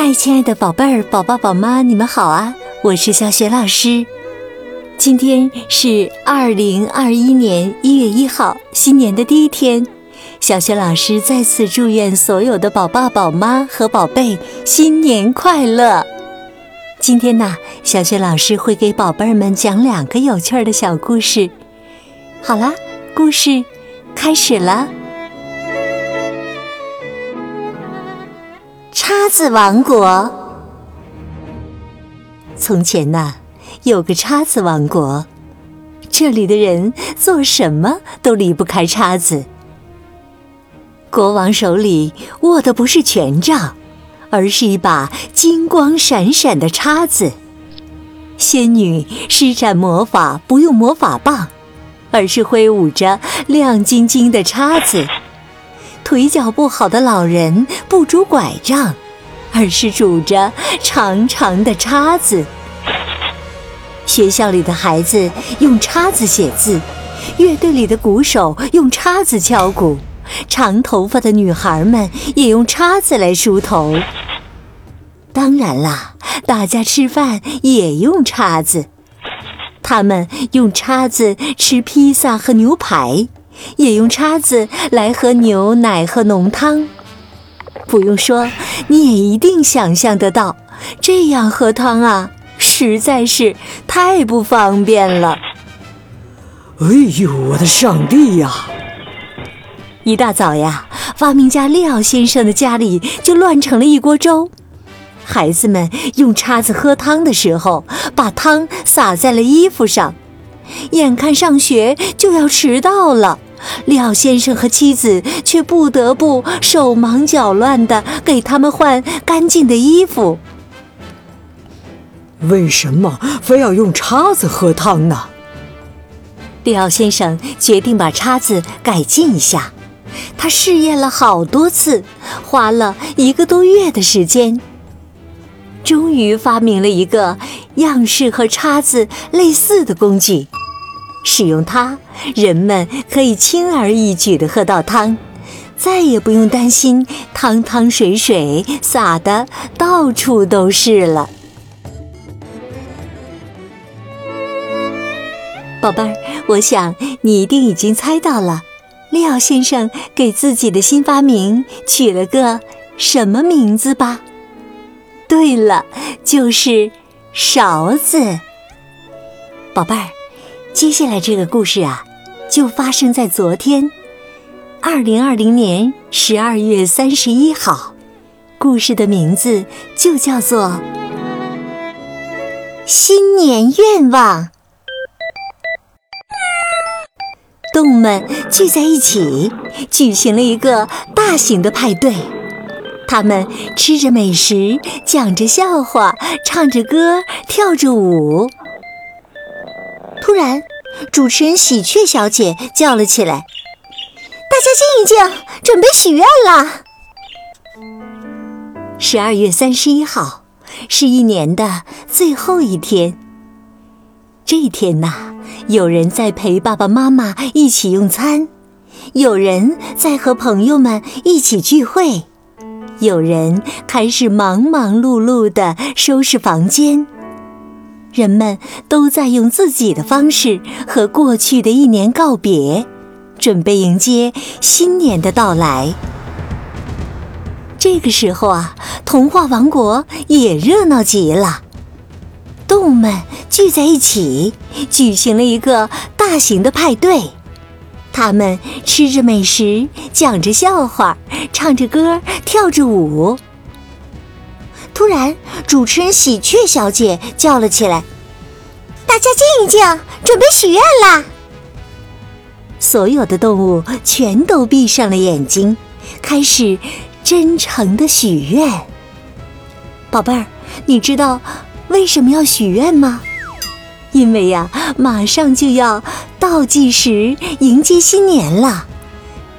嗨，亲爱的宝贝儿、宝爸、宝妈，你们好啊！我是小雪老师。今天是二零二一年一月一号，新年的第一天。小雪老师再次祝愿所有的宝爸、宝妈和宝贝新年快乐。今天呢，小雪老师会给宝贝儿们讲两个有趣的小故事。好啦，故事开始了。叉子王国。从前呐，有个叉子王国，这里的人做什么都离不开叉子。国王手里握的不是权杖，而是一把金光闪闪的叉子。仙女施展魔法不用魔法棒，而是挥舞着亮晶晶的叉子。腿脚不好的老人不拄拐杖，而是拄着长长的叉子。学校里的孩子用叉子写字，乐队里的鼓手用叉子敲鼓，长头发的女孩们也用叉子来梳头。当然啦，大家吃饭也用叉子，他们用叉子吃披萨和牛排。也用叉子来喝牛奶和浓汤，不用说，你也一定想象得到，这样喝汤啊，实在是太不方便了。哎呦，我的上帝呀！一大早呀，发明家利奥先生的家里就乱成了一锅粥。孩子们用叉子喝汤的时候，把汤洒在了衣服上，眼看上学就要迟到了。廖先生和妻子却不得不手忙脚乱地给他们换干净的衣服。为什么非要用叉子喝汤呢？廖先生决定把叉子改进一下。他试验了好多次，花了一个多月的时间，终于发明了一个样式和叉子类似的工具。使用它，人们可以轻而易举地喝到汤，再也不用担心汤汤水水洒的到处都是了。宝贝儿，我想你一定已经猜到了，利奥先生给自己的新发明取了个什么名字吧？对了，就是勺子。宝贝儿。接下来这个故事啊，就发生在昨天，二零二零年十二月三十一号。故事的名字就叫做《新年愿望》。动物们聚在一起，举行了一个大型的派对。他们吃着美食，讲着笑话，唱着歌，跳着舞。突然，主持人喜鹊小姐叫了起来：“大家静一静，准备许愿啦！”十二月三十一号是一年的最后一天。这一天呐，有人在陪爸爸妈妈一起用餐，有人在和朋友们一起聚会，有人开始忙忙碌碌地收拾房间。人们都在用自己的方式和过去的一年告别，准备迎接新年的到来。这个时候啊，童话王国也热闹极了。动物们聚在一起，举行了一个大型的派对。他们吃着美食，讲着笑话，唱着歌，跳着舞。突然，主持人喜鹊小姐叫了起来：“大家静一静，准备许愿啦！”所有的动物全都闭上了眼睛，开始真诚的许愿。宝贝儿，你知道为什么要许愿吗？因为呀，马上就要倒计时迎接新年了，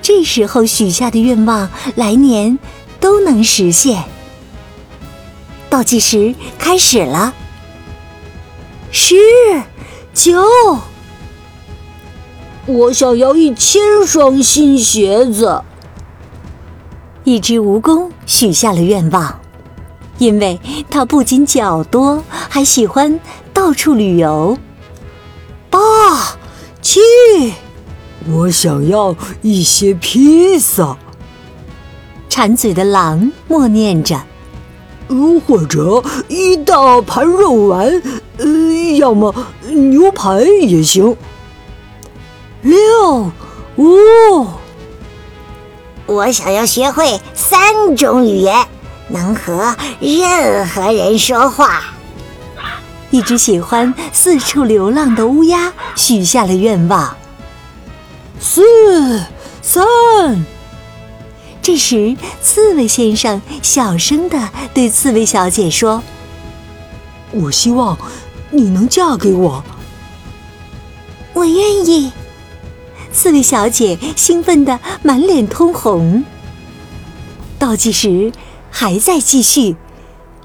这时候许下的愿望，来年都能实现。倒计时开始了，十、九，我想要一千双新鞋子。一只蜈蚣许下了愿望，因为它不仅脚多，还喜欢到处旅游。八七，我想要一些披萨。馋嘴的狼默念着。呃，或者一大盘肉丸，呃，要么牛排也行。六五，我想要学会三种语言，能和任何人说话。一只喜欢四处流浪的乌鸦许下了愿望。四三。这时，刺猬先生小声的对刺猬小姐说：“我希望你能嫁给我。”我愿意。刺猬小姐兴奋的满脸通红。倒计时还在继续，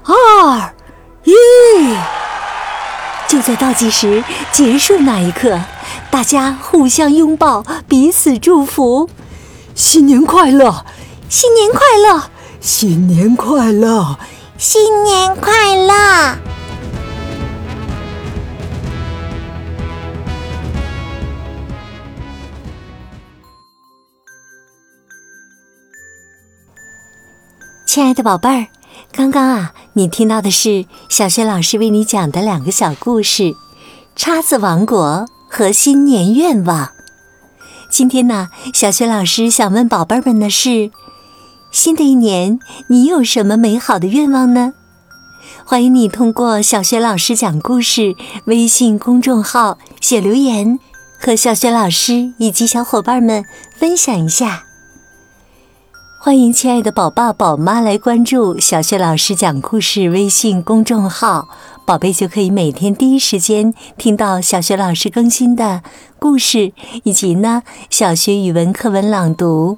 二一。就在倒计时结束那一刻，大家互相拥抱，彼此祝福，新年快乐。新年快乐！新年快乐！新年快乐！亲爱的宝贝儿，刚刚啊，你听到的是小学老师为你讲的两个小故事《叉子王国》和新年愿望。今天呢，小学老师想问宝贝们的是。新的一年，你有什么美好的愿望呢？欢迎你通过“小学老师讲故事”微信公众号写留言，和小学老师以及小伙伴们分享一下。欢迎亲爱的宝爸宝妈来关注“小学老师讲故事”微信公众号，宝贝就可以每天第一时间听到小学老师更新的故事，以及呢小学语文课文朗读。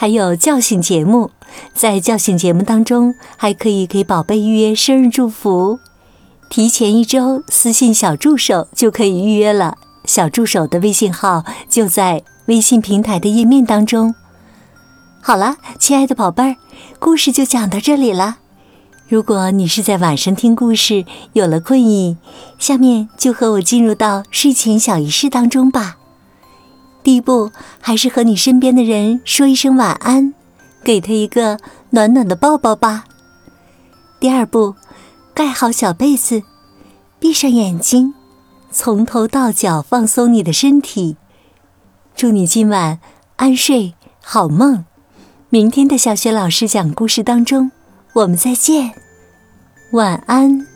还有叫醒节目，在叫醒节目当中，还可以给宝贝预约生日祝福，提前一周私信小助手就可以预约了。小助手的微信号就在微信平台的页面当中。好了，亲爱的宝贝儿，故事就讲到这里了。如果你是在晚上听故事有了困意，下面就和我进入到睡前小仪式当中吧。第一步，还是和你身边的人说一声晚安，给他一个暖暖的抱抱吧。第二步，盖好小被子，闭上眼睛，从头到脚放松你的身体。祝你今晚安睡，好梦。明天的小学老师讲故事当中，我们再见，晚安。